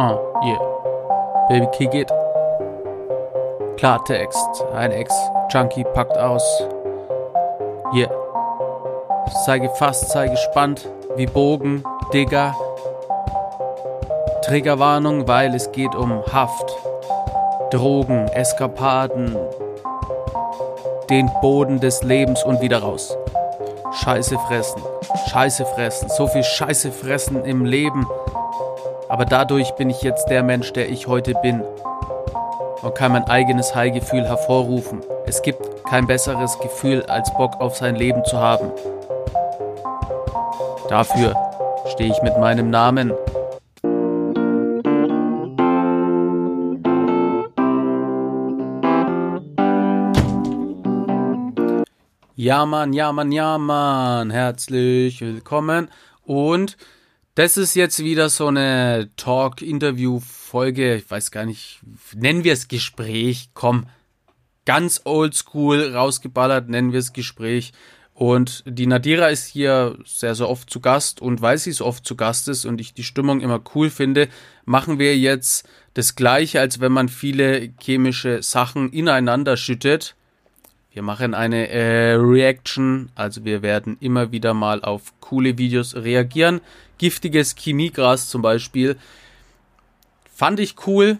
Uh, yeah. Baby, kick it. Klartext. Ein Ex-Junkie packt aus. Yeah. Sei gefasst, sei gespannt. Wie Bogen, Digger. Triggerwarnung, weil es geht um Haft. Drogen, Eskapaden. Den Boden des Lebens und wieder raus. Scheiße fressen. Scheiße fressen. So viel Scheiße fressen im Leben. Aber dadurch bin ich jetzt der Mensch, der ich heute bin. Und kann mein eigenes High-Gefühl hervorrufen. Es gibt kein besseres Gefühl, als Bock auf sein Leben zu haben. Dafür stehe ich mit meinem Namen. Ja, Mann, ja, Mann, ja, Mann. Herzlich willkommen. Und das ist jetzt wieder so eine Talk-Interview-Folge. Ich weiß gar nicht, nennen wir es Gespräch. Komm, ganz oldschool rausgeballert, nennen wir es Gespräch. Und die Nadira ist hier sehr, sehr oft zu Gast. Und weil sie so oft zu Gast ist und ich die Stimmung immer cool finde, machen wir jetzt das Gleiche, als wenn man viele chemische Sachen ineinander schüttet. Wir machen eine äh, Reaction, also wir werden immer wieder mal auf coole Videos reagieren giftiges Chemiegras zum Beispiel. Fand ich cool.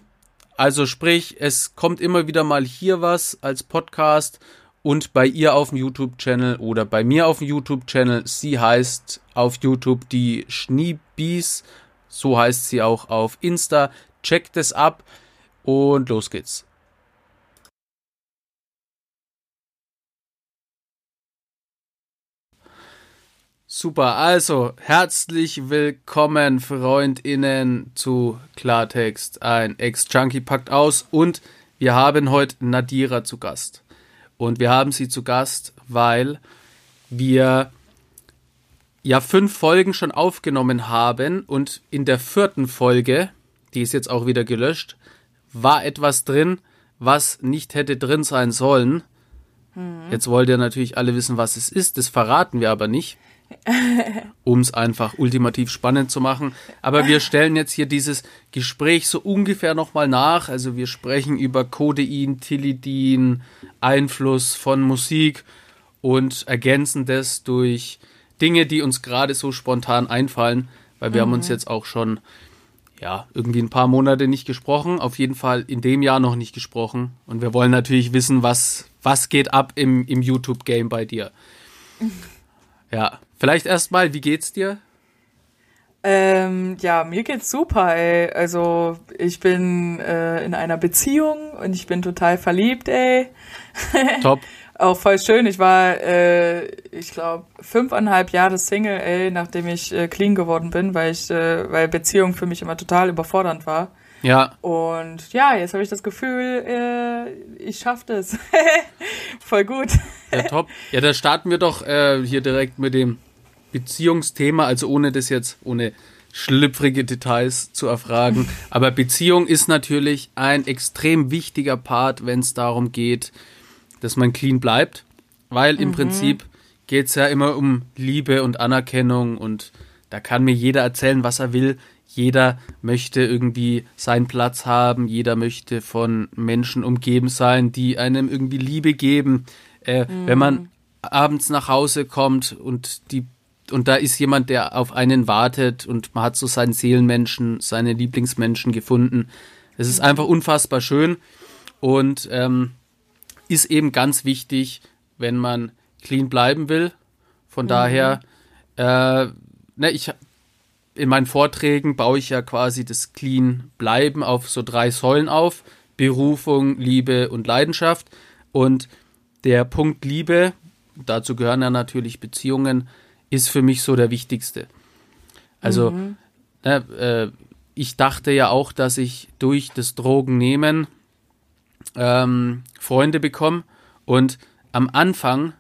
Also sprich, es kommt immer wieder mal hier was als Podcast und bei ihr auf dem YouTube-Channel oder bei mir auf dem YouTube-Channel. Sie heißt auf YouTube die Schneebies. So heißt sie auch auf Insta. Checkt es ab und los geht's. Super, also herzlich willkommen, FreundInnen, zu Klartext. Ein Ex-Junkie packt aus und wir haben heute Nadira zu Gast. Und wir haben sie zu Gast, weil wir ja fünf Folgen schon aufgenommen haben und in der vierten Folge, die ist jetzt auch wieder gelöscht, war etwas drin, was nicht hätte drin sein sollen. Mhm. Jetzt wollt ihr natürlich alle wissen, was es ist, das verraten wir aber nicht um es einfach ultimativ spannend zu machen. Aber wir stellen jetzt hier dieses Gespräch so ungefähr nochmal nach. Also wir sprechen über Codein, Tilidin, Einfluss von Musik und ergänzen das durch Dinge, die uns gerade so spontan einfallen, weil wir mhm. haben uns mhm. jetzt auch schon ja, irgendwie ein paar Monate nicht gesprochen, auf jeden Fall in dem Jahr noch nicht gesprochen. Und wir wollen natürlich wissen, was, was geht ab im, im YouTube-Game bei dir. Ja, vielleicht erstmal, wie geht's dir? Ähm, ja, mir geht's super, ey. Also ich bin äh, in einer Beziehung und ich bin total verliebt, ey. Top. Auch voll schön. Ich war, äh, ich glaube, fünfeinhalb Jahre Single, ey, nachdem ich äh, clean geworden bin, weil ich, äh, weil Beziehung für mich immer total überfordernd war. Ja. Und ja, jetzt habe ich das Gefühl, äh, ich schaffe das. Voll gut. Ja, top. Ja, da starten wir doch äh, hier direkt mit dem Beziehungsthema, also ohne das jetzt, ohne schlüpfrige Details zu erfragen. Aber Beziehung ist natürlich ein extrem wichtiger Part, wenn es darum geht, dass man clean bleibt. Weil im mhm. Prinzip geht es ja immer um Liebe und Anerkennung und da kann mir jeder erzählen, was er will. Jeder möchte irgendwie seinen Platz haben, jeder möchte von Menschen umgeben sein, die einem irgendwie Liebe geben. Äh, mhm. Wenn man abends nach Hause kommt und die und da ist jemand, der auf einen wartet und man hat so seinen Seelenmenschen, seine Lieblingsmenschen gefunden. Es ist einfach unfassbar schön und ähm, ist eben ganz wichtig, wenn man clean bleiben will. Von mhm. daher, äh, ne, ich in meinen Vorträgen baue ich ja quasi das Clean Bleiben auf so drei Säulen auf. Berufung, Liebe und Leidenschaft. Und der Punkt Liebe, dazu gehören ja natürlich Beziehungen, ist für mich so der wichtigste. Also, mhm. ne, äh, ich dachte ja auch, dass ich durch das Drogennehmen ähm, Freunde bekomme. Und am Anfang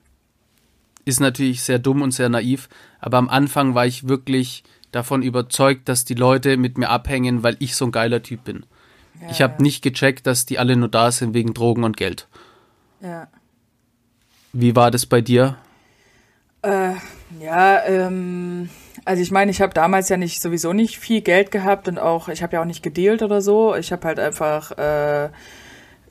ist natürlich sehr dumm und sehr naiv, aber am Anfang war ich wirklich davon überzeugt, dass die Leute mit mir abhängen, weil ich so ein geiler Typ bin. Ja, ich habe ja. nicht gecheckt, dass die alle nur da sind wegen Drogen und Geld. Ja. Wie war das bei dir? Äh, ja, ähm, Also ich meine, ich habe damals ja nicht sowieso nicht viel Geld gehabt und auch, ich habe ja auch nicht gedealt oder so. Ich habe halt einfach äh,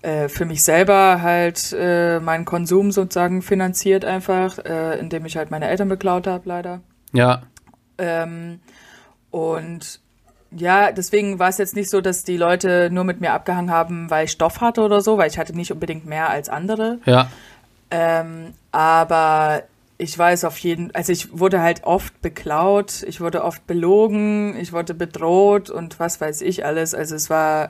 äh, für mich selber halt äh, meinen Konsum sozusagen finanziert einfach, äh, indem ich halt meine Eltern beklaut habe, leider. Ja. Ähm, und ja, deswegen war es jetzt nicht so, dass die Leute nur mit mir abgehangen haben, weil ich Stoff hatte oder so, weil ich hatte nicht unbedingt mehr als andere. Ja. Ähm, aber ich weiß auf jeden, also ich wurde halt oft beklaut, ich wurde oft belogen, ich wurde bedroht und was weiß ich alles. Also es war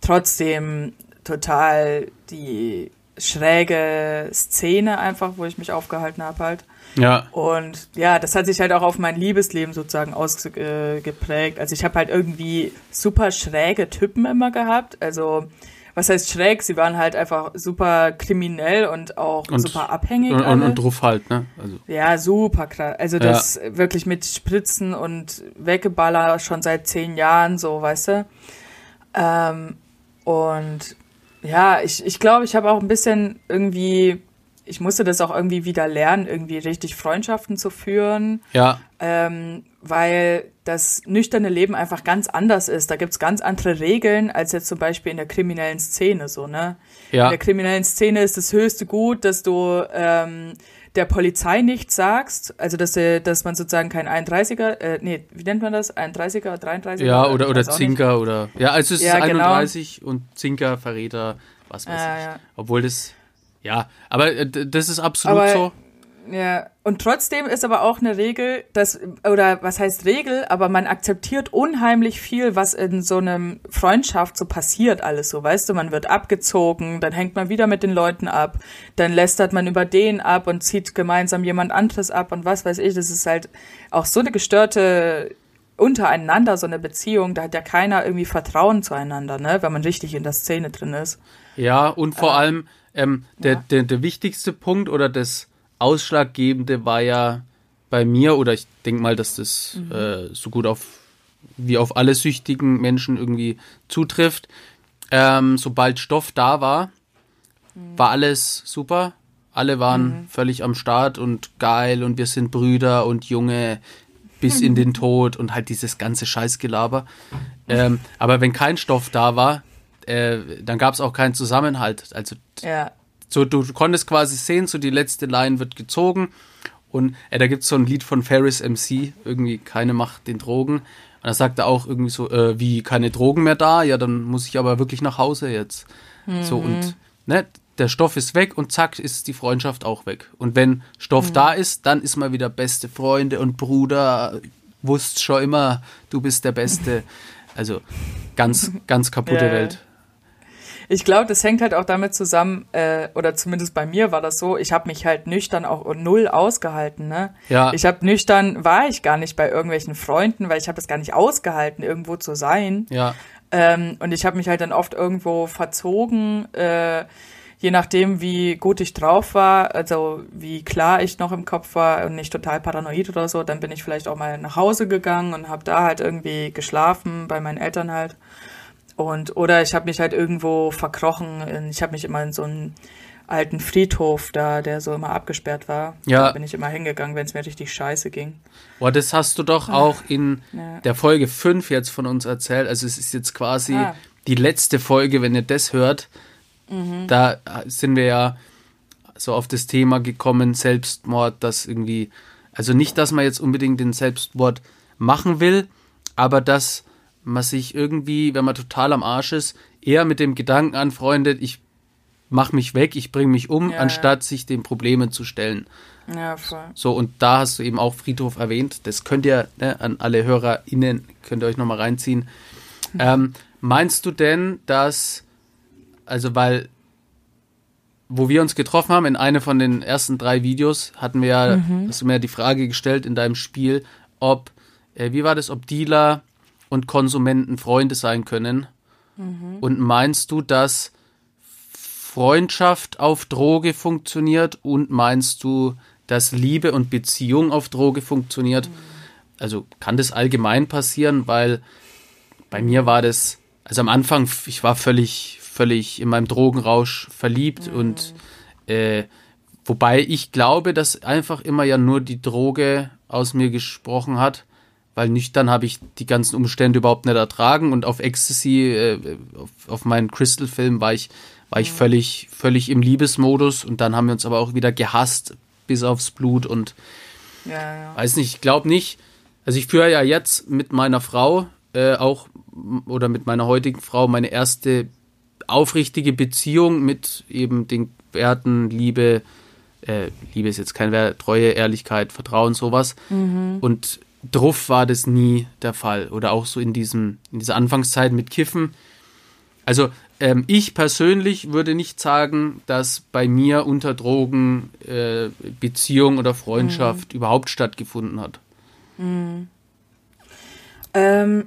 trotzdem total die schräge Szene einfach, wo ich mich aufgehalten habe halt. Ja. Und ja, das hat sich halt auch auf mein Liebesleben sozusagen ausgeprägt. Also ich habe halt irgendwie super schräge Typen immer gehabt. Also was heißt schräg? Sie waren halt einfach super kriminell und auch und, super abhängig. Und, und, und drauf halt, ne? Also. Ja, super krass. Also das ja. wirklich mit Spritzen und Weggeballer schon seit zehn Jahren, so, weißt du. Ähm, und ja, ich, ich glaube, ich habe auch ein bisschen irgendwie, ich musste das auch irgendwie wieder lernen, irgendwie richtig Freundschaften zu führen. Ja. Ähm, weil das nüchterne Leben einfach ganz anders ist. Da gibt's ganz andere Regeln als jetzt zum Beispiel in der kriminellen Szene so, ne? Ja. In der kriminellen Szene ist das höchste Gut, dass du ähm, der Polizei nichts sagst, also dass, äh, dass man sozusagen kein 31er, äh, nee, wie nennt man das? 31er, 33er? Ja, oder, oder Zinker oder, ja, also es ist ja, 31 genau. und Zinker, Verräter, was weiß ja, ich. Obwohl das, ja, aber äh, das ist absolut aber, so. Ja, und trotzdem ist aber auch eine Regel, dass, oder was heißt Regel, aber man akzeptiert unheimlich viel, was in so einem Freundschaft so passiert, alles so, weißt du, man wird abgezogen, dann hängt man wieder mit den Leuten ab, dann lästert man über den ab und zieht gemeinsam jemand anderes ab und was weiß ich, das ist halt auch so eine gestörte untereinander, so eine Beziehung, da hat ja keiner irgendwie Vertrauen zueinander, ne, wenn man richtig in der Szene drin ist. Ja, und vor äh, allem, ähm, der, ja. der, der wichtigste Punkt oder das, Ausschlaggebende war ja bei mir, oder ich denke mal, dass das mhm. äh, so gut auf wie auf alle süchtigen Menschen irgendwie zutrifft. Ähm, sobald Stoff da war, mhm. war alles super. Alle waren mhm. völlig am Start und geil und wir sind Brüder und Junge bis in den Tod und halt dieses ganze Scheißgelaber. Ähm, aber wenn kein Stoff da war, äh, dann gab es auch keinen Zusammenhalt. Also ja. So, du, konntest quasi sehen, so die letzte Line wird gezogen und äh, da gibt es so ein Lied von Ferris MC, irgendwie keine Macht den Drogen. Und da sagt er auch irgendwie so, äh, wie keine Drogen mehr da, ja, dann muss ich aber wirklich nach Hause jetzt. Mhm. So und ne, der Stoff ist weg und zack ist die Freundschaft auch weg. Und wenn Stoff mhm. da ist, dann ist man wieder beste Freunde und Bruder, wusst schon immer, du bist der Beste. Also ganz, ganz kaputte ja. Welt. Ich glaube, das hängt halt auch damit zusammen, äh, oder zumindest bei mir war das so, ich habe mich halt nüchtern auch null ausgehalten. Ne? Ja. Ich habe nüchtern, war ich gar nicht bei irgendwelchen Freunden, weil ich habe das gar nicht ausgehalten, irgendwo zu sein. Ja. Ähm, und ich habe mich halt dann oft irgendwo verzogen, äh, je nachdem, wie gut ich drauf war, also wie klar ich noch im Kopf war und nicht total paranoid oder so, dann bin ich vielleicht auch mal nach Hause gegangen und habe da halt irgendwie geschlafen, bei meinen Eltern halt. Und, oder ich habe mich halt irgendwo verkrochen. Ich habe mich immer in so einen alten Friedhof da, der so immer abgesperrt war. Ja. Da bin ich immer hingegangen, wenn es mir richtig scheiße ging. Boah, das hast du doch auch in ja. der Folge 5 jetzt von uns erzählt. Also es ist jetzt quasi ah. die letzte Folge, wenn ihr das hört. Mhm. Da sind wir ja so auf das Thema gekommen, Selbstmord, das irgendwie, also nicht, dass man jetzt unbedingt den Selbstmord machen will, aber dass man sich irgendwie, wenn man total am Arsch ist, eher mit dem Gedanken anfreundet, ich mach mich weg, ich bringe mich um, ja, anstatt ja. sich den Problemen zu stellen. Ja, voll. So, und da hast du eben auch Friedhof erwähnt. Das könnt ihr ne, an alle HörerInnen, könnt ihr euch nochmal reinziehen. Mhm. Ähm, meinst du denn, dass, also weil, wo wir uns getroffen haben, in einer von den ersten drei Videos, hatten wir ja, mhm. hast du mir ja die Frage gestellt in deinem Spiel, ob, äh, wie war das, ob Dealer und Konsumenten Freunde sein können. Mhm. Und meinst du, dass Freundschaft auf Droge funktioniert und meinst du, dass Liebe und Beziehung auf Droge funktioniert? Mhm. Also kann das allgemein passieren, weil bei mir war das, also am Anfang, ich war völlig, völlig in meinem Drogenrausch verliebt mhm. und äh, wobei ich glaube, dass einfach immer ja nur die Droge aus mir gesprochen hat weil nüchtern habe ich die ganzen Umstände überhaupt nicht ertragen und auf Ecstasy, äh, auf, auf meinen Crystal-Film war ich, war ich mhm. völlig, völlig im Liebesmodus und dann haben wir uns aber auch wieder gehasst bis aufs Blut und ja, ja. weiß nicht, ich glaube nicht. Also ich führe ja jetzt mit meiner Frau äh, auch oder mit meiner heutigen Frau meine erste aufrichtige Beziehung mit eben den Werten Liebe, äh, Liebe ist jetzt kein Wert, Treue, Ehrlichkeit, Vertrauen, sowas. Mhm. Und Druff war das nie der Fall. Oder auch so in, diesem, in dieser Anfangszeit mit Kiffen. Also ähm, ich persönlich würde nicht sagen, dass bei mir unter Drogen äh, Beziehung oder Freundschaft mhm. überhaupt stattgefunden hat. Mhm. Ähm,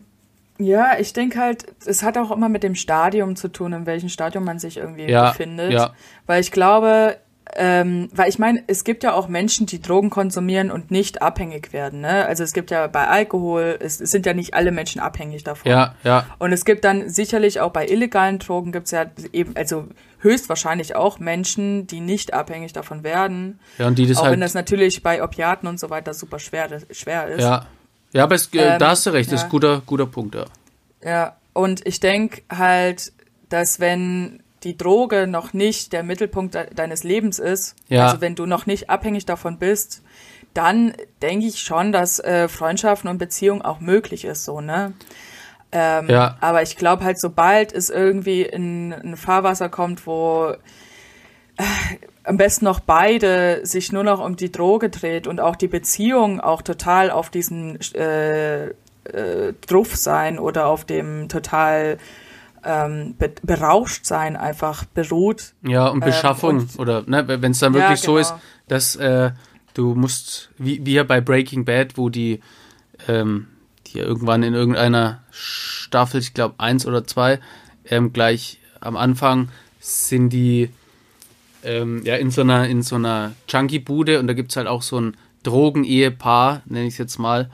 ja, ich denke halt, es hat auch immer mit dem Stadium zu tun, in welchem Stadium man sich irgendwie ja, befindet. Ja. Weil ich glaube, ähm, weil ich meine, es gibt ja auch Menschen, die Drogen konsumieren und nicht abhängig werden. Ne? Also es gibt ja bei Alkohol, es, es sind ja nicht alle Menschen abhängig davon. Ja, ja. Und es gibt dann sicherlich auch bei illegalen Drogen gibt es ja eben, also höchstwahrscheinlich auch Menschen, die nicht abhängig davon werden. Ja, und die das auch halt wenn das natürlich bei Opiaten und so weiter super schwer, schwer ist. Ja, ja, aber es, äh, ähm, da hast du recht, das ist ein guter, guter Punkt, ja. Ja, und ich denke halt, dass wenn die Droge noch nicht der Mittelpunkt de deines Lebens ist, ja. also wenn du noch nicht abhängig davon bist, dann denke ich schon, dass äh, Freundschaften und Beziehungen auch möglich ist, so, ne? Ähm, ja. Aber ich glaube halt, sobald es irgendwie in ein Fahrwasser kommt, wo äh, am besten noch beide sich nur noch um die Droge dreht und auch die Beziehung auch total auf diesen äh, äh, Druff sein oder auf dem total ähm, be berauscht sein einfach beruht. Ja, und ähm, Beschaffung ähm, und, oder ne, wenn es dann wirklich ja, genau. so ist, dass äh, du musst, wie, wie ja bei Breaking Bad, wo die, ähm, die irgendwann in irgendeiner Staffel, ich glaube eins oder zwei, ähm, gleich am Anfang sind die ähm, ja, in so einer, in so einer Junkie-Bude und da gibt es halt auch so ein Drogen-Ehepaar, nenne ich es jetzt mal.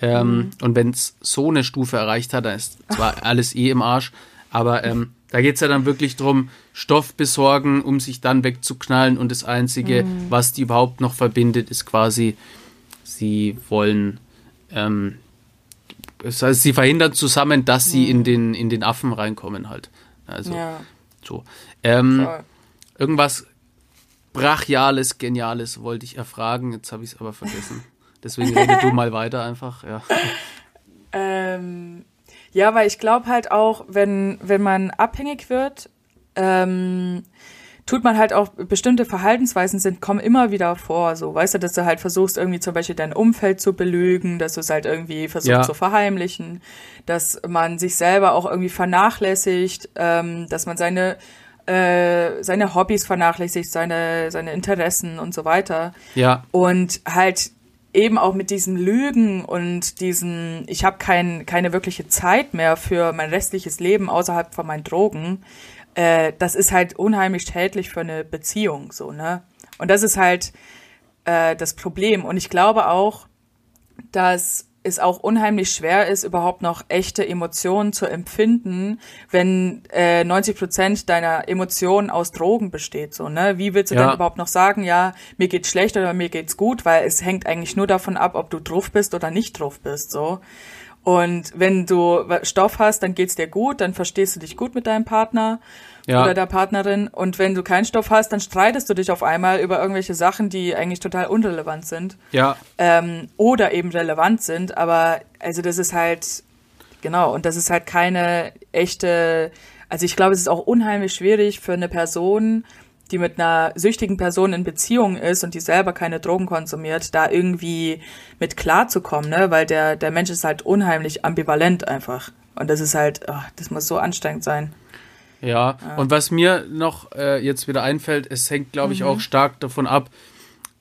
Ähm, mhm. Und wenn es so eine Stufe erreicht hat, dann ist zwar alles eh im Arsch, aber ähm, da geht es ja dann wirklich darum, Stoff besorgen, um sich dann wegzuknallen und das Einzige, mhm. was die überhaupt noch verbindet, ist quasi, sie wollen, ähm, das heißt, sie verhindern zusammen, dass sie in, mhm. den, in den Affen reinkommen halt. Also ja. so. Ähm, irgendwas Brachiales, Geniales wollte ich erfragen, jetzt habe ich es aber vergessen. Deswegen rede du mal weiter einfach, ja. Ähm, ja, weil ich glaube halt auch, wenn, wenn man abhängig wird, ähm, tut man halt auch bestimmte Verhaltensweisen sind, kommen immer wieder vor, so, weißt du, dass du halt versuchst, irgendwie zum Beispiel dein Umfeld zu belügen, dass du es halt irgendwie versuchst ja. zu verheimlichen, dass man sich selber auch irgendwie vernachlässigt, ähm, dass man seine äh, seine Hobbys vernachlässigt, seine, seine Interessen und so weiter. Ja. Und halt eben auch mit diesen Lügen und diesen, ich habe kein, keine wirkliche Zeit mehr für mein restliches Leben außerhalb von meinen Drogen, äh, das ist halt unheimlich schädlich für eine Beziehung, so, ne? Und das ist halt äh, das Problem. Und ich glaube auch, dass es auch unheimlich schwer ist, überhaupt noch echte Emotionen zu empfinden, wenn äh, 90 Prozent deiner Emotionen aus Drogen besteht. So, ne? Wie willst du ja. dann überhaupt noch sagen, ja, mir geht's schlecht oder mir geht's gut, weil es hängt eigentlich nur davon ab, ob du drauf bist oder nicht drauf bist. So. Und wenn du Stoff hast, dann geht's dir gut, dann verstehst du dich gut mit deinem Partner ja. oder der Partnerin. Und wenn du keinen Stoff hast, dann streitest du dich auf einmal über irgendwelche Sachen, die eigentlich total unrelevant sind. Ja. Ähm, oder eben relevant sind. Aber also das ist halt, genau, und das ist halt keine echte, also ich glaube, es ist auch unheimlich schwierig für eine Person, die mit einer süchtigen Person in Beziehung ist und die selber keine Drogen konsumiert, da irgendwie mit klarzukommen, ne? Weil der, der Mensch ist halt unheimlich ambivalent einfach. Und das ist halt, oh, das muss so anstrengend sein. Ja, ja. und was mir noch äh, jetzt wieder einfällt, es hängt, glaube ich, mhm. auch stark davon ab,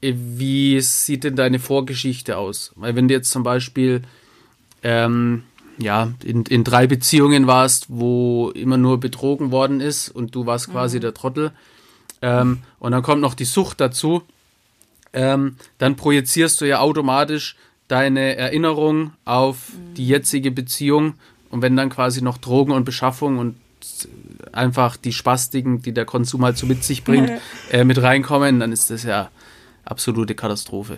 äh, wie sieht denn deine Vorgeschichte aus? Weil wenn du jetzt zum Beispiel ähm, ja, in, in drei Beziehungen warst, wo immer nur betrogen worden ist und du warst quasi mhm. der Trottel, ähm, und dann kommt noch die Sucht dazu, ähm, dann projizierst du ja automatisch deine Erinnerung auf die jetzige Beziehung und wenn dann quasi noch Drogen und Beschaffung und einfach die Spastiken, die der Konsum halt so mit sich bringt, äh, mit reinkommen, dann ist das ja absolute Katastrophe.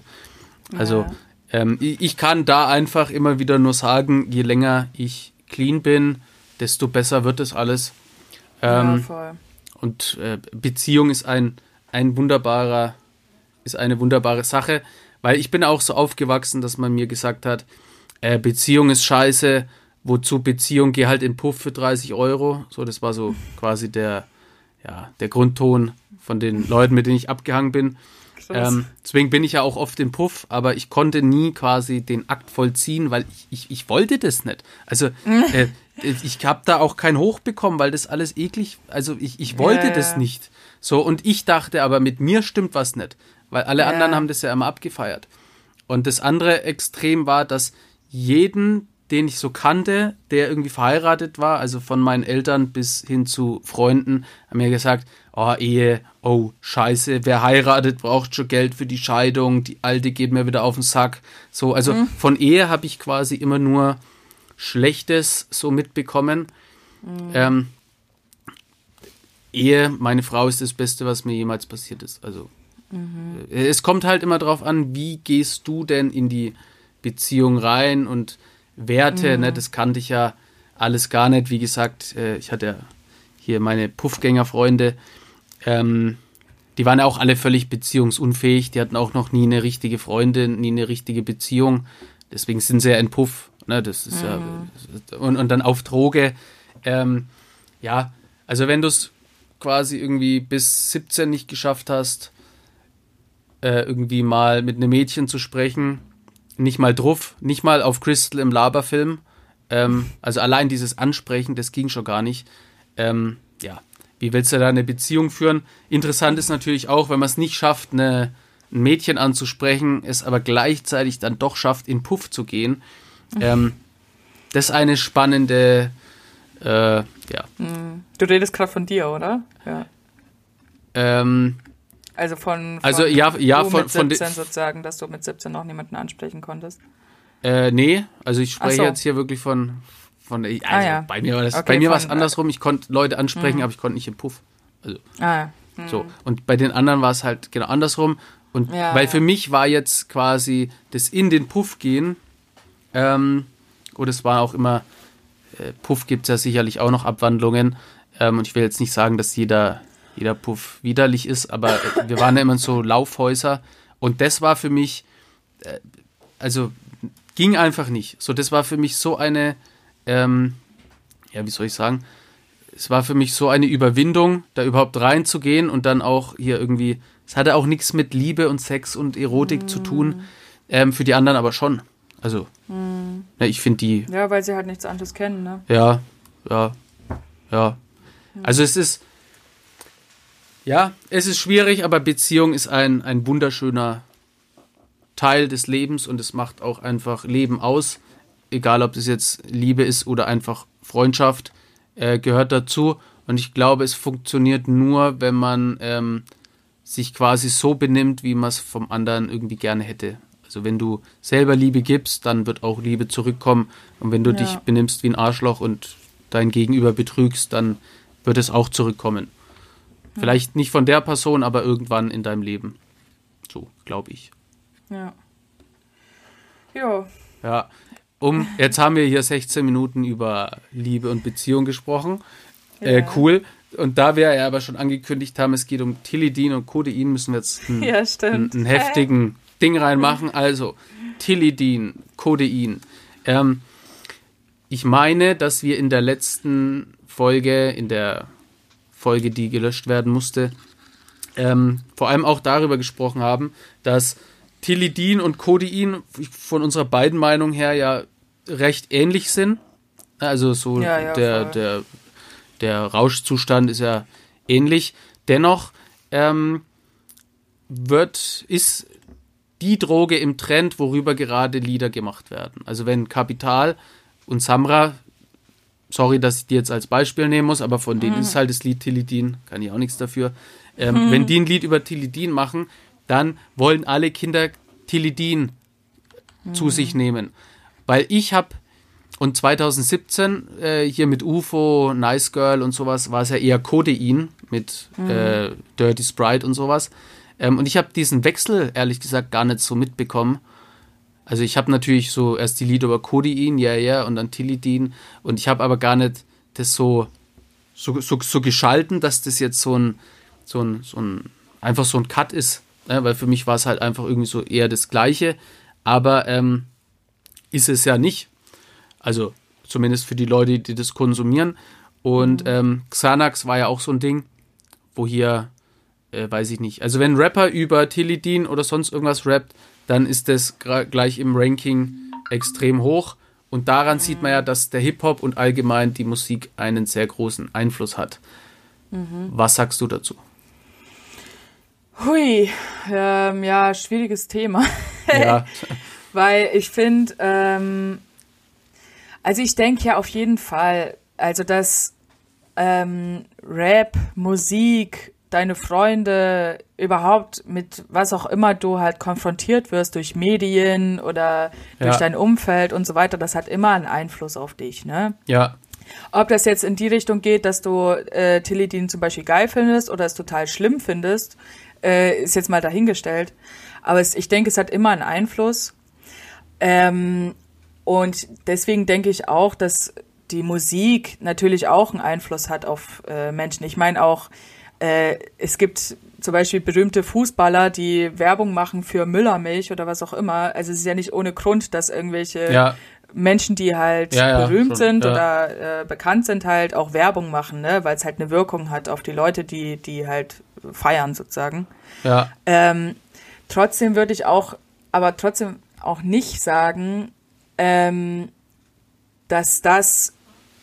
Also ähm, ich kann da einfach immer wieder nur sagen, je länger ich clean bin, desto besser wird es alles. Ähm, ja, voll. Und äh, Beziehung ist ein, ein wunderbarer, ist eine wunderbare Sache, weil ich bin auch so aufgewachsen, dass man mir gesagt hat, äh, Beziehung ist scheiße, wozu Beziehung, geh halt in Puff für 30 Euro. So, das war so quasi der, ja, der Grundton von den Leuten, mit denen ich abgehangen bin. Ähm, deswegen bin ich ja auch oft im Puff, aber ich konnte nie quasi den Akt vollziehen, weil ich, ich, ich wollte das nicht. Also äh, ich habe da auch kein Hoch bekommen, weil das alles eklig, also ich, ich wollte ja, das nicht. So, und ich dachte aber, mit mir stimmt was nicht, weil alle ja. anderen haben das ja immer abgefeiert. Und das andere Extrem war, dass jeden, den ich so kannte, der irgendwie verheiratet war, also von meinen Eltern bis hin zu Freunden, haben mir gesagt, oh, Ehe, oh, scheiße, wer heiratet, braucht schon Geld für die Scheidung, die Alte geht mir wieder auf den Sack. So, also mhm. von Ehe habe ich quasi immer nur Schlechtes so mitbekommen. Mhm. Ähm, Ehe, meine Frau ist das Beste, was mir jemals passiert ist. Also mhm. es kommt halt immer darauf an, wie gehst du denn in die Beziehung rein und Werte, mhm. ne, das kannte ich ja alles gar nicht. Wie gesagt, äh, ich hatte ja hier meine Puffgängerfreunde, ähm, die waren ja auch alle völlig beziehungsunfähig. Die hatten auch noch nie eine richtige Freundin, nie eine richtige Beziehung. Deswegen sind sie ja in Puff. Ne, das ist mhm. ja, und, und dann auf Droge. Ähm, ja, also wenn du es quasi irgendwie bis 17 nicht geschafft hast, äh, irgendwie mal mit einem Mädchen zu sprechen, nicht mal drauf, nicht mal auf Crystal im Laberfilm. Ähm, also allein dieses Ansprechen, das ging schon gar nicht. Ähm, ja, wie willst du da eine Beziehung führen? Interessant ist natürlich auch, wenn man es nicht schafft, eine, ein Mädchen anzusprechen, es aber gleichzeitig dann doch schafft, in Puff zu gehen. Ähm, das ist eine spannende, äh, ja. Hm. Du redest gerade von dir, oder? Ja. Ähm, also von, von also ja, ja von, mit 17 von sozusagen, dass du mit 17 noch niemanden ansprechen konntest. Äh, nee, also ich spreche so. jetzt hier wirklich von, von also ah, ja. bei mir war das, okay, bei mir war es andersrum. Ich konnte Leute ansprechen, mhm. aber ich konnte nicht im Puff. Also ah, ja. mhm. so und bei den anderen war es halt genau andersrum. Und ja, weil für mich war jetzt quasi das in den Puff gehen, ähm, und es war auch immer äh, Puff gibt es ja sicherlich auch noch Abwandlungen. Ähm, und ich will jetzt nicht sagen, dass jeder jeder Puff widerlich ist, aber wir waren ja immer so Laufhäuser und das war für mich, äh, also ging einfach nicht. So, das war für mich so eine, ähm, ja, wie soll ich sagen, es war für mich so eine Überwindung, da überhaupt reinzugehen und dann auch hier irgendwie, es hatte auch nichts mit Liebe und Sex und Erotik mm. zu tun, ähm, für die anderen aber schon. Also, mm. ja, ich finde die. Ja, weil sie halt nichts anderes kennen, ne? Ja, ja, ja. Also es ist, ja, es ist schwierig, aber Beziehung ist ein, ein wunderschöner Teil des Lebens und es macht auch einfach Leben aus. Egal, ob es jetzt Liebe ist oder einfach Freundschaft, äh, gehört dazu. Und ich glaube, es funktioniert nur, wenn man ähm, sich quasi so benimmt, wie man es vom anderen irgendwie gerne hätte. Also wenn du selber Liebe gibst, dann wird auch Liebe zurückkommen. Und wenn du ja. dich benimmst wie ein Arschloch und dein Gegenüber betrügst, dann wird es auch zurückkommen. Vielleicht nicht von der Person, aber irgendwann in deinem Leben. So, glaube ich. Ja. Jo. Ja. Um, jetzt haben wir hier 16 Minuten über Liebe und Beziehung gesprochen. Ja. Äh, cool. Und da wir ja aber schon angekündigt haben, es geht um Tilidin und Codein, müssen wir jetzt einen, ja, einen, einen heftigen Ding reinmachen. Also, Tilidin, Codein. Ähm, ich meine, dass wir in der letzten Folge, in der Folge, die gelöscht werden musste, ähm, vor allem auch darüber gesprochen haben, dass Tilidin und Codein von unserer beiden Meinung her ja recht ähnlich sind. Also so ja, ja, der, der, der Rauschzustand ist ja ähnlich. Dennoch ähm, wird, ist die Droge im Trend, worüber gerade Lieder gemacht werden. Also wenn Kapital und Samra sorry, dass ich die jetzt als Beispiel nehmen muss, aber von denen mhm. ist halt das Lied Tilidin, kann ich auch nichts dafür. Ähm, mhm. Wenn die ein Lied über Tilidin machen, dann wollen alle Kinder Tilidin mhm. zu sich nehmen. Weil ich habe, und 2017 äh, hier mit UFO, Nice Girl und sowas, war es ja eher Codein mit mhm. äh, Dirty Sprite und sowas. Ähm, und ich habe diesen Wechsel, ehrlich gesagt, gar nicht so mitbekommen. Also ich habe natürlich so erst die Lieder über Codein, ja, yeah, ja, yeah, und dann Tilidin. Und ich habe aber gar nicht das so, so, so, so geschalten, dass das jetzt so ein, so ein, so ein, einfach so ein Cut ist. Ne? Weil für mich war es halt einfach irgendwie so eher das Gleiche. Aber ähm, ist es ja nicht. Also zumindest für die Leute, die das konsumieren. Und mhm. ähm, Xanax war ja auch so ein Ding, wo hier, äh, weiß ich nicht, also wenn ein Rapper über Tilidin oder sonst irgendwas rappt, dann ist das gleich im Ranking extrem hoch. Und daran sieht man ja, dass der Hip-Hop und allgemein die Musik einen sehr großen Einfluss hat. Mhm. Was sagst du dazu? Hui, ähm, ja, schwieriges Thema. Ja. Weil ich finde, ähm, also ich denke ja auf jeden Fall, also dass ähm, Rap, Musik, deine Freunde, überhaupt mit was auch immer du halt konfrontiert wirst durch Medien oder durch ja. dein Umfeld und so weiter, das hat immer einen Einfluss auf dich, ne? Ja. Ob das jetzt in die Richtung geht, dass du äh, Teledin zum Beispiel geil findest oder es total schlimm findest, äh, ist jetzt mal dahingestellt. Aber es, ich denke, es hat immer einen Einfluss. Ähm, und deswegen denke ich auch, dass die Musik natürlich auch einen Einfluss hat auf äh, Menschen. Ich meine auch, äh, es gibt zum Beispiel berühmte Fußballer, die Werbung machen für Müllermilch oder was auch immer. Also es ist ja nicht ohne Grund, dass irgendwelche ja. Menschen, die halt ja, ja, berühmt schon, sind oder äh, bekannt sind, halt auch Werbung machen, ne? weil es halt eine Wirkung hat auf die Leute, die, die halt feiern sozusagen. Ja. Ähm, trotzdem würde ich auch, aber trotzdem auch nicht sagen, ähm, dass das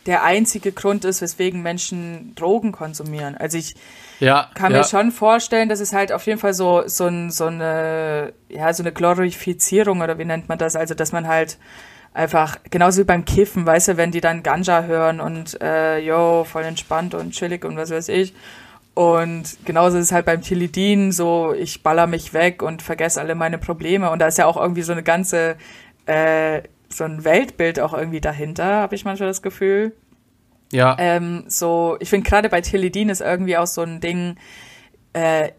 der einzige Grund ist, weswegen Menschen Drogen konsumieren. Also ich ja, kann ja. mir schon vorstellen, dass es halt auf jeden Fall so, so, ein, so eine, ja, so eine Glorifizierung oder wie nennt man das? Also, dass man halt einfach, genauso wie beim Kiffen, weißt du, wenn die dann Ganja hören und äh, yo, voll entspannt und chillig und was weiß ich. Und genauso ist es halt beim Tilidin so, ich baller mich weg und vergesse alle meine Probleme. Und da ist ja auch irgendwie so eine ganze äh, so ein Weltbild auch irgendwie dahinter, habe ich manchmal das Gefühl. Ja. Ähm, so, ich finde gerade bei Teledin ist irgendwie auch so ein Ding, äh,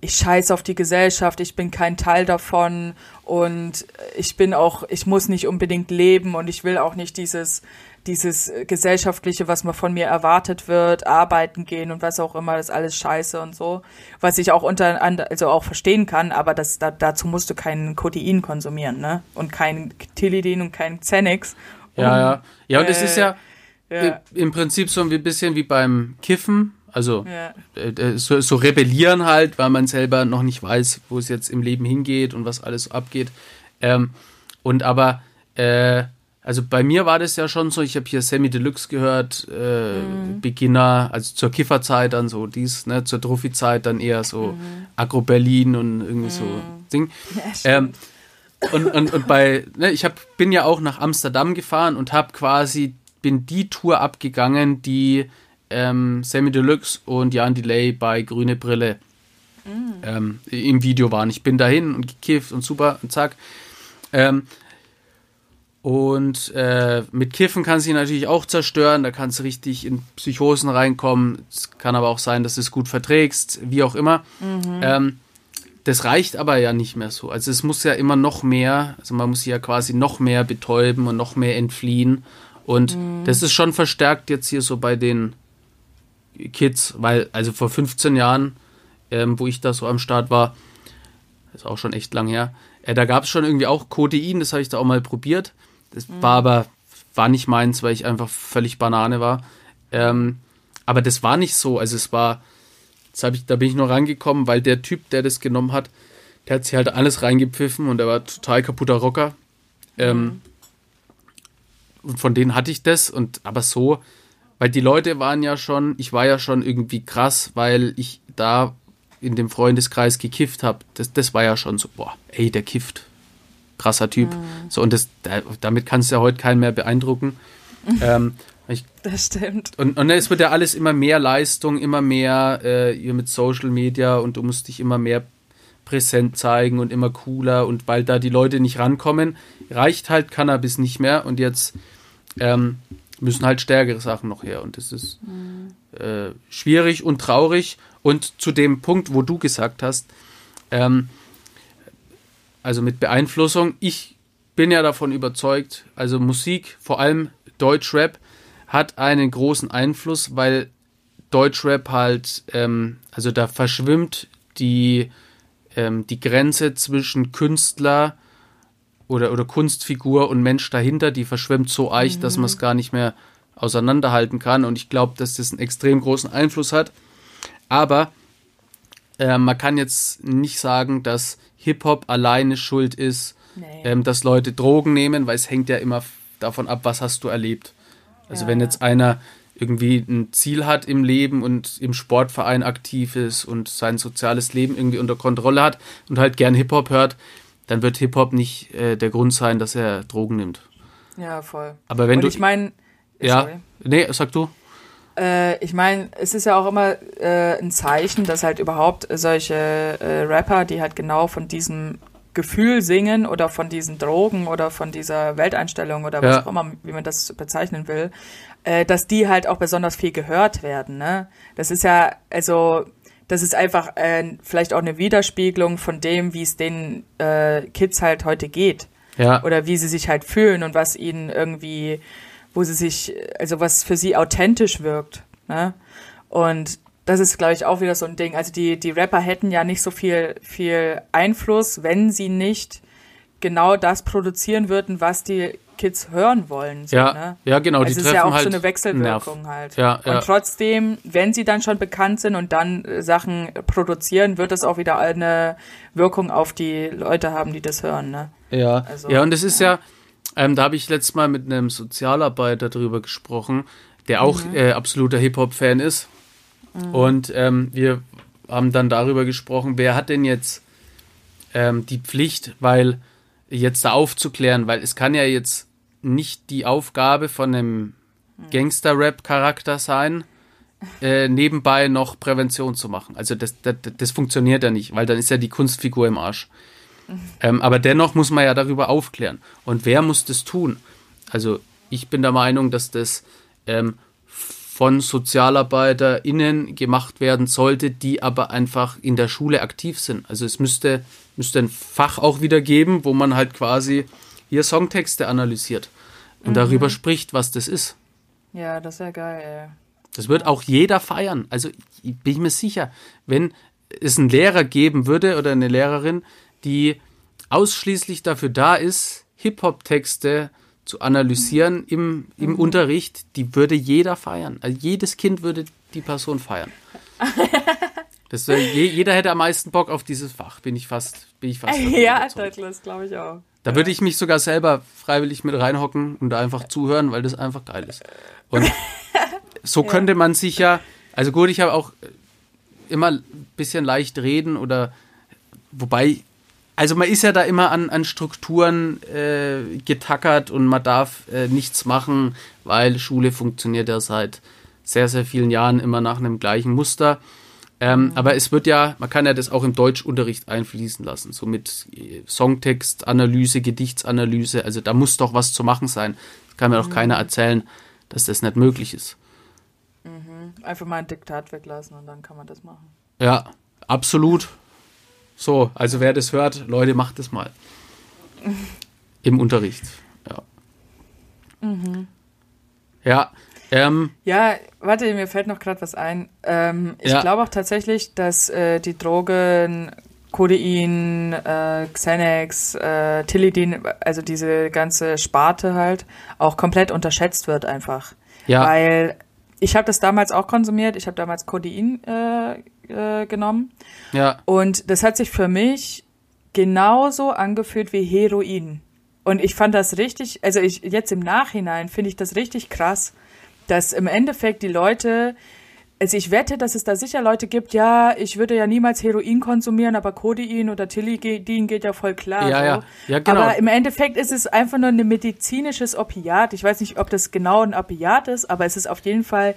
ich scheiße auf die Gesellschaft, ich bin kein Teil davon und ich bin auch, ich muss nicht unbedingt leben und ich will auch nicht dieses dieses gesellschaftliche, was man von mir erwartet wird, arbeiten gehen und was auch immer, das ist alles scheiße und so. Was ich auch unter also auch verstehen kann, aber das, da, dazu musst du keinen Codein konsumieren, ne? Und kein Tilidin und kein Xanax. Um, ja, ja. Ja, und es äh, ist ja, ja, im Prinzip so ein bisschen wie beim Kiffen. Also ja. Äh, äh, so, so rebellieren halt, weil man selber noch nicht weiß, wo es jetzt im Leben hingeht und was alles so abgeht. Ähm, und aber äh, also bei mir war das ja schon so, ich habe hier Semi Deluxe gehört, äh, mhm. Beginner, also zur Kifferzeit dann so dies, ne, zur Trophy-Zeit dann eher so mhm. Agro Berlin und irgendwie mhm. so Ding. Ja, ähm, und, und, und bei, ne, ich hab, bin ja auch nach Amsterdam gefahren und habe quasi, bin die Tour abgegangen, die ähm, Sammy Deluxe und Jan Delay bei Grüne Brille mhm. ähm, im Video waren. Ich bin dahin und gekifft und super und zack. Ähm, und äh, mit Kiffen kann sie natürlich auch zerstören, da kannst du richtig in Psychosen reinkommen. Es kann aber auch sein, dass du es gut verträgst, wie auch immer. Mhm. Ähm, das reicht aber ja nicht mehr so. Also es muss ja immer noch mehr, also man muss sie ja quasi noch mehr betäuben und noch mehr entfliehen. Und mhm. das ist schon verstärkt jetzt hier so bei den Kids, weil also vor 15 Jahren, ähm, wo ich da so am Start war, ist auch schon echt lang her, äh, da gab es schon irgendwie auch Codein, das habe ich da auch mal probiert. Das mhm. war aber war nicht meins, weil ich einfach völlig Banane war. Ähm, aber das war nicht so. Also es war, ich, da bin ich nur reingekommen, weil der Typ, der das genommen hat, der hat sich halt alles reingepfiffen und der war total kaputter Rocker. Ähm, mhm. und von denen hatte ich das und aber so, weil die Leute waren ja schon, ich war ja schon irgendwie krass, weil ich da in dem Freundeskreis gekifft habe. Das, das war ja schon so, boah, ey, der kifft krasser Typ. Mhm. So, und das, damit kannst du ja heute keinen mehr beeindrucken. ähm, ich, das stimmt. Und, und es wird ja alles immer mehr Leistung, immer mehr äh, mit Social Media und du musst dich immer mehr präsent zeigen und immer cooler und weil da die Leute nicht rankommen, reicht halt Cannabis nicht mehr und jetzt ähm, müssen halt stärkere Sachen noch her und das ist mhm. äh, schwierig und traurig und zu dem Punkt, wo du gesagt hast, ähm, also mit Beeinflussung. Ich bin ja davon überzeugt, also Musik, vor allem Deutschrap, hat einen großen Einfluss, weil Deutschrap halt, ähm, also da verschwimmt die, ähm, die Grenze zwischen Künstler oder, oder Kunstfigur und Mensch dahinter, die verschwimmt so eich, mhm. dass man es gar nicht mehr auseinanderhalten kann. Und ich glaube, dass das einen extrem großen Einfluss hat. Aber äh, man kann jetzt nicht sagen, dass Hip-Hop alleine schuld ist, nee. ähm, dass Leute Drogen nehmen, weil es hängt ja immer davon ab, was hast du erlebt. Also ja. wenn jetzt einer irgendwie ein Ziel hat im Leben und im Sportverein aktiv ist und sein soziales Leben irgendwie unter Kontrolle hat und halt gern Hip-Hop hört, dann wird Hip-Hop nicht äh, der Grund sein, dass er Drogen nimmt. Ja, voll. Aber wenn und du. Ich meine. Ja. Sorry. Nee, sag du. Äh, ich meine, es ist ja auch immer äh, ein Zeichen, dass halt überhaupt solche äh, Rapper, die halt genau von diesem Gefühl singen oder von diesen Drogen oder von dieser Welteinstellung oder was ja. auch immer, wie man das bezeichnen will, äh, dass die halt auch besonders viel gehört werden. Ne? Das ist ja, also das ist einfach äh, vielleicht auch eine Widerspiegelung von dem, wie es den äh, Kids halt heute geht. Ja. Oder wie sie sich halt fühlen und was ihnen irgendwie wo sie sich, also was für sie authentisch wirkt. Ne? Und das ist, glaube ich, auch wieder so ein Ding. Also die, die Rapper hätten ja nicht so viel, viel Einfluss, wenn sie nicht genau das produzieren würden, was die Kids hören wollen. So, ja, ne? ja, genau. Also die es ist ja auch halt so eine Wechselwirkung Nerv. halt. Ja, ja. Und trotzdem, wenn sie dann schon bekannt sind und dann äh, Sachen produzieren, wird das auch wieder eine Wirkung auf die Leute haben, die das hören. Ne? Ja, also, ja, und es ist ja, ja ähm, da habe ich letztes Mal mit einem Sozialarbeiter drüber gesprochen, der auch mhm. äh, absoluter Hip-Hop-Fan ist. Mhm. Und ähm, wir haben dann darüber gesprochen, wer hat denn jetzt ähm, die Pflicht, weil jetzt da aufzuklären, weil es kann ja jetzt nicht die Aufgabe von einem mhm. Gangster-Rap-Charakter sein, äh, nebenbei noch Prävention zu machen. Also das, das, das funktioniert ja nicht, weil dann ist ja die Kunstfigur im Arsch. Ähm, aber dennoch muss man ja darüber aufklären. Und wer muss das tun? Also ich bin der Meinung, dass das ähm, von SozialarbeiterInnen gemacht werden sollte, die aber einfach in der Schule aktiv sind. Also es müsste, müsste ein Fach auch wieder geben, wo man halt quasi hier Songtexte analysiert und mhm. darüber spricht, was das ist. Ja, das wäre geil. Das wird auch jeder feiern. Also bin ich mir sicher, wenn es einen Lehrer geben würde oder eine Lehrerin, die ausschließlich dafür da ist, Hip-Hop-Texte zu analysieren im, im mhm. Unterricht, die würde jeder feiern. Also jedes Kind würde die Person feiern. Das, jeder hätte am meisten Bock auf dieses Fach, bin ich fast, bin ich fast. Ja, das glaube ich auch. Da würde ich mich sogar selber freiwillig mit reinhocken und da einfach zuhören, weil das einfach geil ist. Und so könnte man sich ja, also gut, ich habe auch immer ein bisschen leicht reden oder, wobei also man ist ja da immer an, an Strukturen äh, getackert und man darf äh, nichts machen, weil Schule funktioniert ja seit sehr, sehr vielen Jahren immer nach einem gleichen Muster. Ähm, mhm. Aber es wird ja, man kann ja das auch im Deutschunterricht einfließen lassen, so mit äh, Songtextanalyse, Gedichtsanalyse. Also da muss doch was zu machen sein. Das kann mir doch mhm. keiner erzählen, dass das nicht möglich ist. Mhm. Einfach mal ein Diktat weglassen und dann kann man das machen. Ja, absolut. So, also wer das hört, Leute, macht das mal. Im Unterricht. Ja. Mhm. Ja. Ähm, ja, warte, mir fällt noch gerade was ein. Ähm, ich ja. glaube auch tatsächlich, dass äh, die Drogen Codein, äh, Xenex, äh, Tilidin, also diese ganze Sparte halt, auch komplett unterschätzt wird einfach. Ja. Weil ich habe das damals auch konsumiert. Ich habe damals Codein äh, äh, genommen. Ja. Und das hat sich für mich genauso angefühlt wie Heroin. Und ich fand das richtig, also ich jetzt im Nachhinein finde ich das richtig krass, dass im Endeffekt die Leute, also ich wette, dass es da sicher Leute gibt, ja, ich würde ja niemals Heroin konsumieren, aber Codein oder Tilidin geht ja voll klar. Ja, so. ja. ja genau. Aber im Endeffekt ist es einfach nur ein medizinisches Opiat. Ich weiß nicht, ob das genau ein Opiat ist, aber es ist auf jeden Fall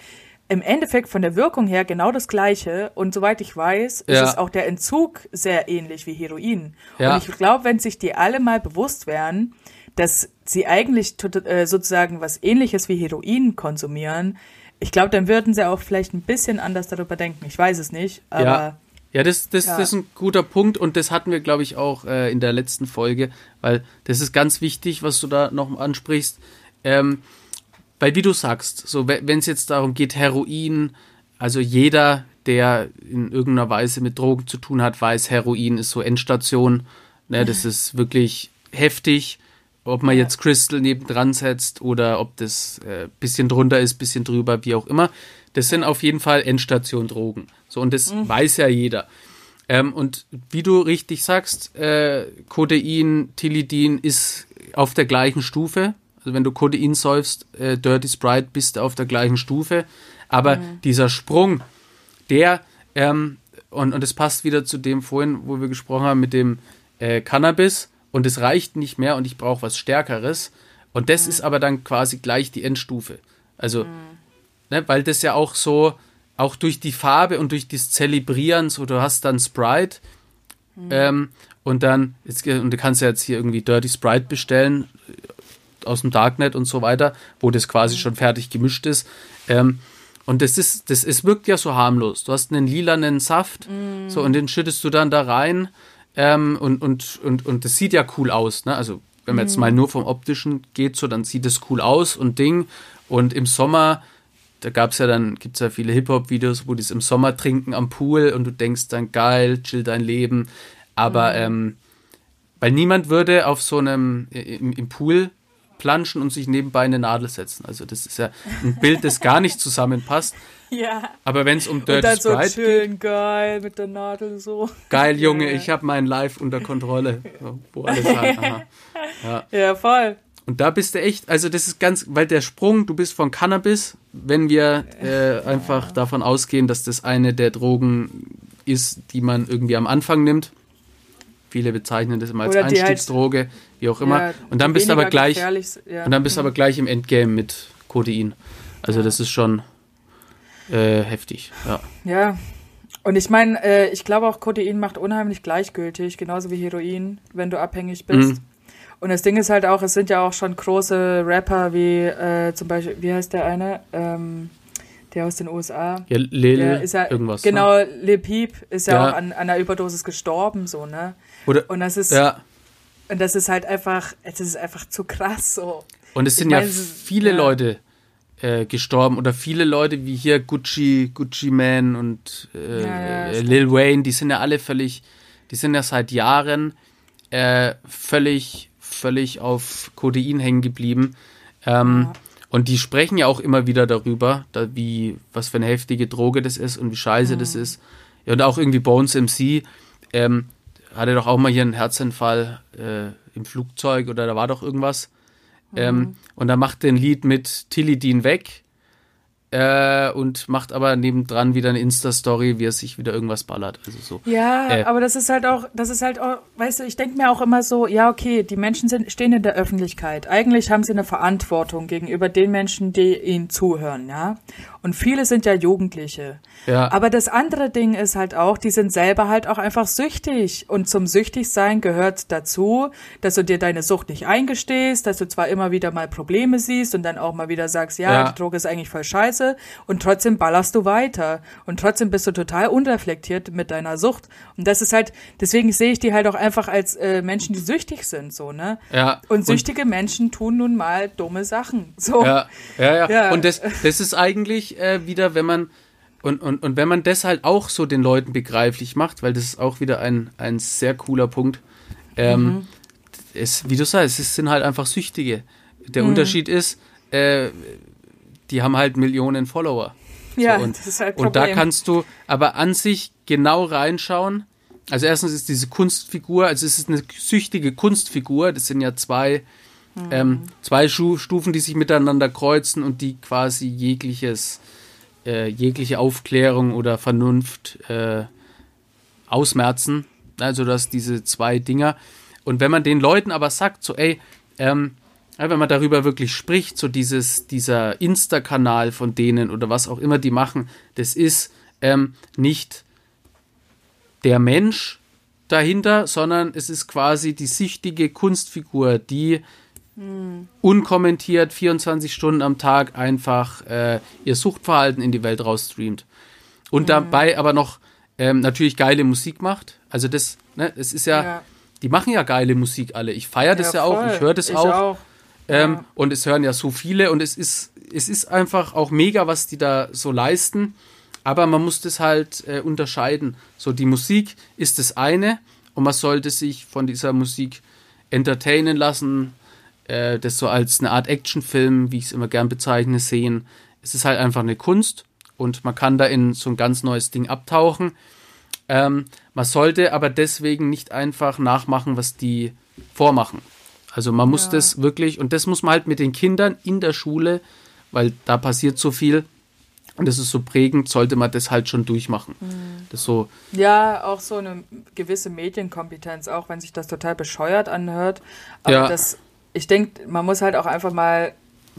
im Endeffekt von der Wirkung her genau das gleiche. Und soweit ich weiß, ja. ist es auch der Entzug sehr ähnlich wie Heroin. Ja. Und ich glaube, wenn sich die alle mal bewusst wären, dass sie eigentlich äh, sozusagen was ähnliches wie Heroin konsumieren, ich glaube, dann würden sie auch vielleicht ein bisschen anders darüber denken. Ich weiß es nicht, aber ja. Ja, das, das, ja. das ist ein guter Punkt und das hatten wir, glaube ich, auch äh, in der letzten Folge, weil das ist ganz wichtig, was du da noch ansprichst. Ähm, weil, wie du sagst, so wenn es jetzt darum geht, Heroin, also jeder, der in irgendeiner Weise mit Drogen zu tun hat, weiß, Heroin ist so Endstation. Ne, das ist wirklich heftig. Ob man jetzt Crystal nebendran setzt oder ob das äh, bisschen drunter ist, bisschen drüber, wie auch immer. Das sind auf jeden Fall Endstation-Drogen. So, und das mhm. weiß ja jeder. Ähm, und wie du richtig sagst, äh, Codein, Tilidin ist auf der gleichen Stufe. Also wenn du Codein säufst, äh, Dirty Sprite, bist du auf der gleichen Stufe. Aber mhm. dieser Sprung, der, ähm, und, und das passt wieder zu dem vorhin, wo wir gesprochen haben mit dem äh, Cannabis, und es reicht nicht mehr und ich brauche was Stärkeres. Und das mhm. ist aber dann quasi gleich die Endstufe. Also, mhm. ne, weil das ja auch so, auch durch die Farbe und durch das Zelebrieren, so du hast dann Sprite mhm. ähm, und dann, jetzt, und du kannst ja jetzt hier irgendwie Dirty Sprite bestellen aus dem Darknet und so weiter, wo das quasi mhm. schon fertig gemischt ist. Ähm, und das ist, das, es wirkt ja so harmlos. Du hast einen lilanen Saft, mm. so, und den schüttest du dann da rein. Ähm, und, und, und, und das sieht ja cool aus, ne? Also, wenn man mm. jetzt mal nur vom Optischen geht, so, dann sieht es cool aus und Ding. Und im Sommer, da gab es ja dann, gibt es ja viele Hip-Hop-Videos, wo die es im Sommer trinken am Pool und du denkst dann, geil, chill dein Leben. Aber, mm. ähm, weil niemand würde auf so einem, im, im Pool planschen und sich nebenbei eine Nadel setzen. Also das ist ja ein Bild, das gar nicht zusammenpasst. Ja. Aber wenn es um Dirty und dann so Sprite chillen, geht, geil mit der Nadel so. Geil, Junge, ja. ich habe mein Live unter Kontrolle. wo alles halt, ja. ja, voll. Und da bist du echt, also das ist ganz, weil der Sprung, du bist von Cannabis, wenn wir äh, einfach ja. davon ausgehen, dass das eine der Drogen ist, die man irgendwie am Anfang nimmt. Viele bezeichnen das immer als halt Einstiegsdroge. Halt wie auch immer. Ja, und dann bist du aber gleich ja. und dann bist du aber gleich im Endgame mit Codein. Also das ist schon äh, heftig. Ja. Ja. Und ich meine, äh, ich glaube auch Codein macht unheimlich gleichgültig, genauso wie Heroin, wenn du abhängig bist. Mhm. Und das Ding ist halt auch, es sind ja auch schon große Rapper wie äh, zum Beispiel, wie heißt der eine? Ähm, der aus den USA. Ja, Lil, ja, irgendwas. Genau, ne? Lil Peep ist ja, ja, auch an, an einer Überdosis gestorben, so, ne? Oder, und das ist, ja. Und das ist halt einfach, es ist einfach zu krass so. Und es sind ich ja mein, viele ja. Leute äh, gestorben oder viele Leute wie hier Gucci, Gucci Man und äh, ja, ja, Lil Wayne, die sind ja alle völlig, die sind ja seit Jahren äh, völlig, völlig auf Codein hängen geblieben. Ähm, und die sprechen ja auch immer wieder darüber, da, wie, was für eine heftige Droge das ist und wie scheiße mhm. das ist. Ja, und auch irgendwie Bones MC. Ähm, hatte doch auch mal hier einen Herzinfall äh, im Flugzeug oder da war doch irgendwas. Mhm. Ähm, und da macht ein Lied mit Tilidin weg äh, und macht aber nebendran wieder eine Insta-Story, wie er sich wieder irgendwas ballert. Also so. Ja, äh, aber das ist halt auch, das ist halt auch, weißt du, ich denke mir auch immer so, ja, okay, die Menschen sind, stehen in der Öffentlichkeit. Eigentlich haben sie eine Verantwortung gegenüber den Menschen, die ihnen zuhören, ja. Und viele sind ja Jugendliche. Ja. Aber das andere Ding ist halt auch, die sind selber halt auch einfach süchtig. Und zum Süchtigsein gehört dazu, dass du dir deine Sucht nicht eingestehst, dass du zwar immer wieder mal Probleme siehst und dann auch mal wieder sagst, ja, ja. die Droge ist eigentlich voll scheiße und trotzdem ballerst du weiter. Und trotzdem bist du total unreflektiert mit deiner Sucht. Und das ist halt, deswegen sehe ich die halt auch einfach als äh, Menschen, die süchtig sind, so, ne? Ja. Und süchtige und Menschen tun nun mal dumme Sachen. So. Ja, ja, ja. ja. Und das, das ist eigentlich äh, wieder, wenn man und, und, und wenn man das halt auch so den Leuten begreiflich macht, weil das ist auch wieder ein, ein sehr cooler Punkt. Ähm, mhm. es, wie du sagst, es sind halt einfach Süchtige. Der mhm. Unterschied ist, äh, die haben halt Millionen Follower. Ja, so, und, das ist halt Und da kannst du aber an sich genau reinschauen. Also erstens ist diese Kunstfigur, also es ist eine süchtige Kunstfigur, das sind ja zwei, mhm. ähm, zwei Stufen, die sich miteinander kreuzen und die quasi jegliches äh, jegliche Aufklärung oder Vernunft äh, ausmerzen. Also dass diese zwei Dinger. Und wenn man den Leuten aber sagt, so, ey, ähm, wenn man darüber wirklich spricht, so dieses, dieser Insta-Kanal von denen oder was auch immer die machen, das ist ähm, nicht der Mensch dahinter, sondern es ist quasi die sichtige Kunstfigur, die unkommentiert 24 Stunden am Tag einfach äh, ihr Suchtverhalten in die Welt rausstreamt. Und mhm. dabei aber noch ähm, natürlich geile Musik macht. Also das, ne, es ist ja, ja, die machen ja geile Musik alle. Ich feiere das ja, ja auch, ich höre das ich auch. auch. Ähm, ja. Und es hören ja so viele und es ist, es ist einfach auch mega, was die da so leisten. Aber man muss das halt äh, unterscheiden. So, die Musik ist das eine und man sollte sich von dieser Musik entertainen lassen, äh, das so als eine Art Actionfilm, wie ich es immer gern bezeichne, sehen. Es ist halt einfach eine Kunst und man kann da in so ein ganz neues Ding abtauchen. Ähm, man sollte aber deswegen nicht einfach nachmachen, was die vormachen. Also man muss ja. das wirklich, und das muss man halt mit den Kindern in der Schule, weil da passiert so viel, und das ist so prägend, sollte man das halt schon durchmachen. Mhm. Das so. Ja, auch so eine gewisse Medienkompetenz, auch wenn sich das total bescheuert anhört. Aber ja. das ich denke, man muss halt auch einfach mal,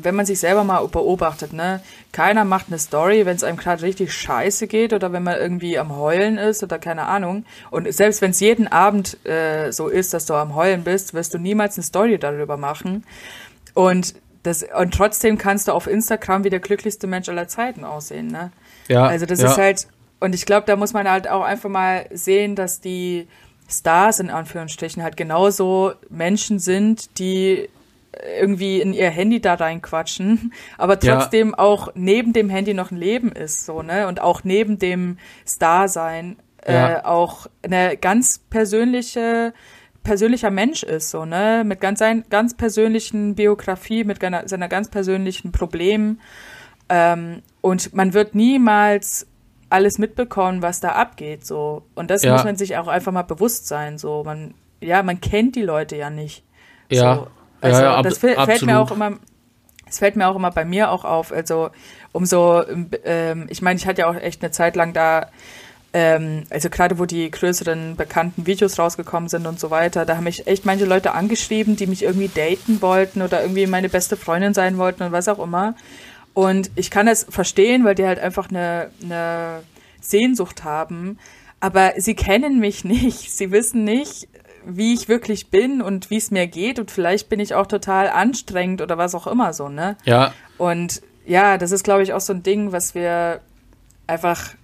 wenn man sich selber mal beobachtet, ne, keiner macht eine Story, wenn es einem gerade richtig scheiße geht oder wenn man irgendwie am Heulen ist oder keine Ahnung. Und selbst wenn es jeden Abend äh, so ist, dass du am Heulen bist, wirst du niemals eine Story darüber machen. Und das, und trotzdem kannst du auf Instagram wie der glücklichste Mensch aller Zeiten aussehen, ne? Ja. Also das ja. ist halt, und ich glaube, da muss man halt auch einfach mal sehen, dass die, Stars in Anführungsstrichen halt genauso Menschen sind, die irgendwie in ihr Handy da reinquatschen, aber trotzdem ja. auch neben dem Handy noch ein Leben ist, so, ne? Und auch neben dem Star sein äh, ja. äh, auch eine ganz persönliche persönlicher Mensch ist, so, ne? Mit ganz sein, ganz persönlichen Biografie, mit seiner, seiner ganz persönlichen Problemen. Ähm, und man wird niemals alles mitbekommen, was da abgeht, so. Und das ja. muss man sich auch einfach mal bewusst sein, so. Man, ja, man kennt die Leute ja nicht. Ja. So. Also, ja, ja, das fällt absolut. mir auch immer, es fällt mir auch immer bei mir auch auf, also, umso, ähm, ich meine, ich hatte ja auch echt eine Zeit lang da, ähm, also gerade wo die größeren bekannten Videos rausgekommen sind und so weiter, da haben mich echt manche Leute angeschrieben, die mich irgendwie daten wollten oder irgendwie meine beste Freundin sein wollten und was auch immer. Und ich kann es verstehen, weil die halt einfach eine, eine Sehnsucht haben. Aber sie kennen mich nicht. Sie wissen nicht, wie ich wirklich bin und wie es mir geht. Und vielleicht bin ich auch total anstrengend oder was auch immer so, ne? Ja. Und ja, das ist, glaube ich, auch so ein Ding, was wir einfach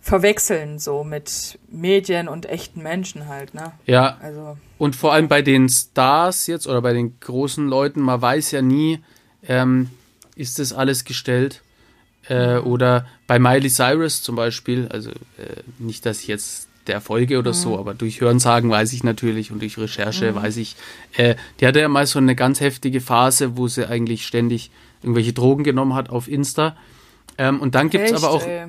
verwechseln, so mit Medien und echten Menschen halt, ne? Ja. Also. Und vor allem bei den Stars jetzt oder bei den großen Leuten, man weiß ja nie, ähm, ist das alles gestellt. Äh, oder bei Miley Cyrus zum Beispiel, also äh, nicht, dass ich jetzt der Folge oder mhm. so, aber durch Hörensagen weiß ich natürlich und durch Recherche mhm. weiß ich, äh, die hatte ja mal so eine ganz heftige Phase, wo sie eigentlich ständig irgendwelche Drogen genommen hat auf Insta. Ähm, und dann gibt es aber auch. Ey.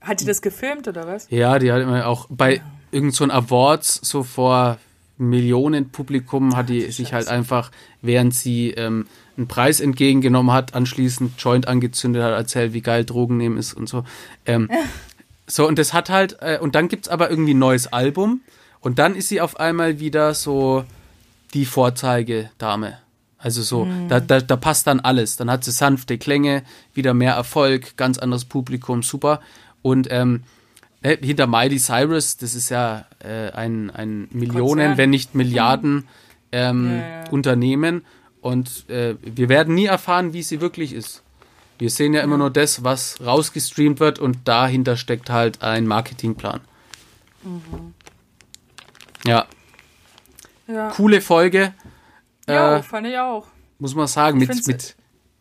Hat die das gefilmt oder was? Ja, die hat immer auch bei ja. irgendeinem so Awards so vor Millionen Publikum hat die sich halt einfach, während sie ähm, einen Preis entgegengenommen hat, anschließend Joint angezündet hat, erzählt, wie geil Drogen nehmen ist und so. Ähm, so, und das hat halt, äh, und dann gibt es aber irgendwie ein neues Album und dann ist sie auf einmal wieder so die Vorzeigedame. Also so, mhm. da, da, da passt dann alles. Dann hat sie sanfte Klänge, wieder mehr Erfolg, ganz anderes Publikum, super. Und ähm, ne, hinter Miley Cyrus, das ist ja äh, ein, ein Millionen, Konzern. wenn nicht Milliarden ähm, ja, ja. Unternehmen. Und äh, wir werden nie erfahren, wie sie wirklich ist. Wir sehen ja immer nur das, was rausgestreamt wird und dahinter steckt halt ein Marketingplan. Mhm. Ja. ja. Coole Folge. Ja, äh, fand ich auch. Muss man sagen, mit, mit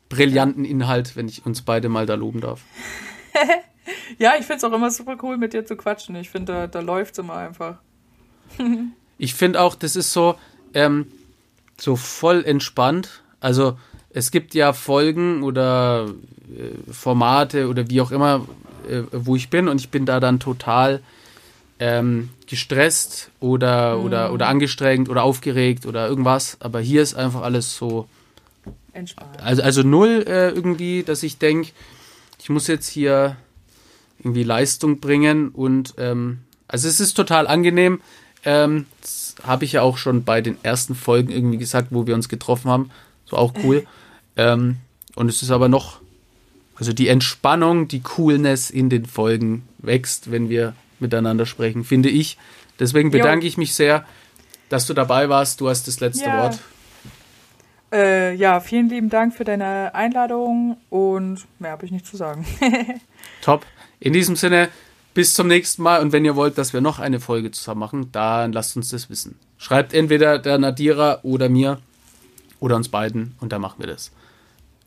brillanten Inhalt, wenn ich uns beide mal da loben darf. ja, ich finde es auch immer super cool, mit dir zu quatschen. Ich finde, da, da läuft es immer einfach. ich finde auch, das ist so, ähm, so voll entspannt. Also es gibt ja Folgen oder äh, Formate oder wie auch immer, äh, wo ich bin und ich bin da dann total ähm, gestresst oder, mhm. oder, oder angestrengt oder aufgeregt oder irgendwas. Aber hier ist einfach alles so entspannt. Also, also null äh, irgendwie, dass ich denke, ich muss jetzt hier irgendwie Leistung bringen und ähm, also es ist total angenehm. Ähm, habe ich ja auch schon bei den ersten Folgen irgendwie gesagt, wo wir uns getroffen haben. So auch cool. ähm, und es ist aber noch, also die Entspannung, die Coolness in den Folgen wächst, wenn wir miteinander sprechen, finde ich. Deswegen bedanke jo. ich mich sehr, dass du dabei warst. Du hast das letzte ja. Wort. Äh, ja, vielen lieben Dank für deine Einladung und mehr habe ich nicht zu sagen. Top. In diesem Sinne, bis zum nächsten Mal. Und wenn ihr wollt, dass wir noch eine Folge zusammen machen, dann lasst uns das wissen. Schreibt entweder der Nadira oder mir oder uns beiden und dann machen wir das.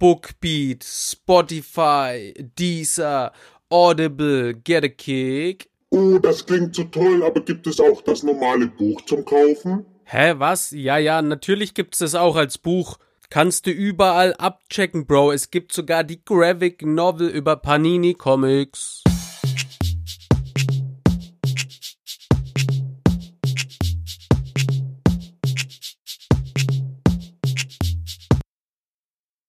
Bookbeat, Spotify, Deezer, Audible, Get a Kick. Oh, das klingt so toll, aber gibt es auch das normale Buch zum Kaufen? Hä, was? Ja, ja, natürlich gibt's das auch als Buch. Kannst du überall abchecken, Bro. Es gibt sogar die Graphic Novel über Panini Comics.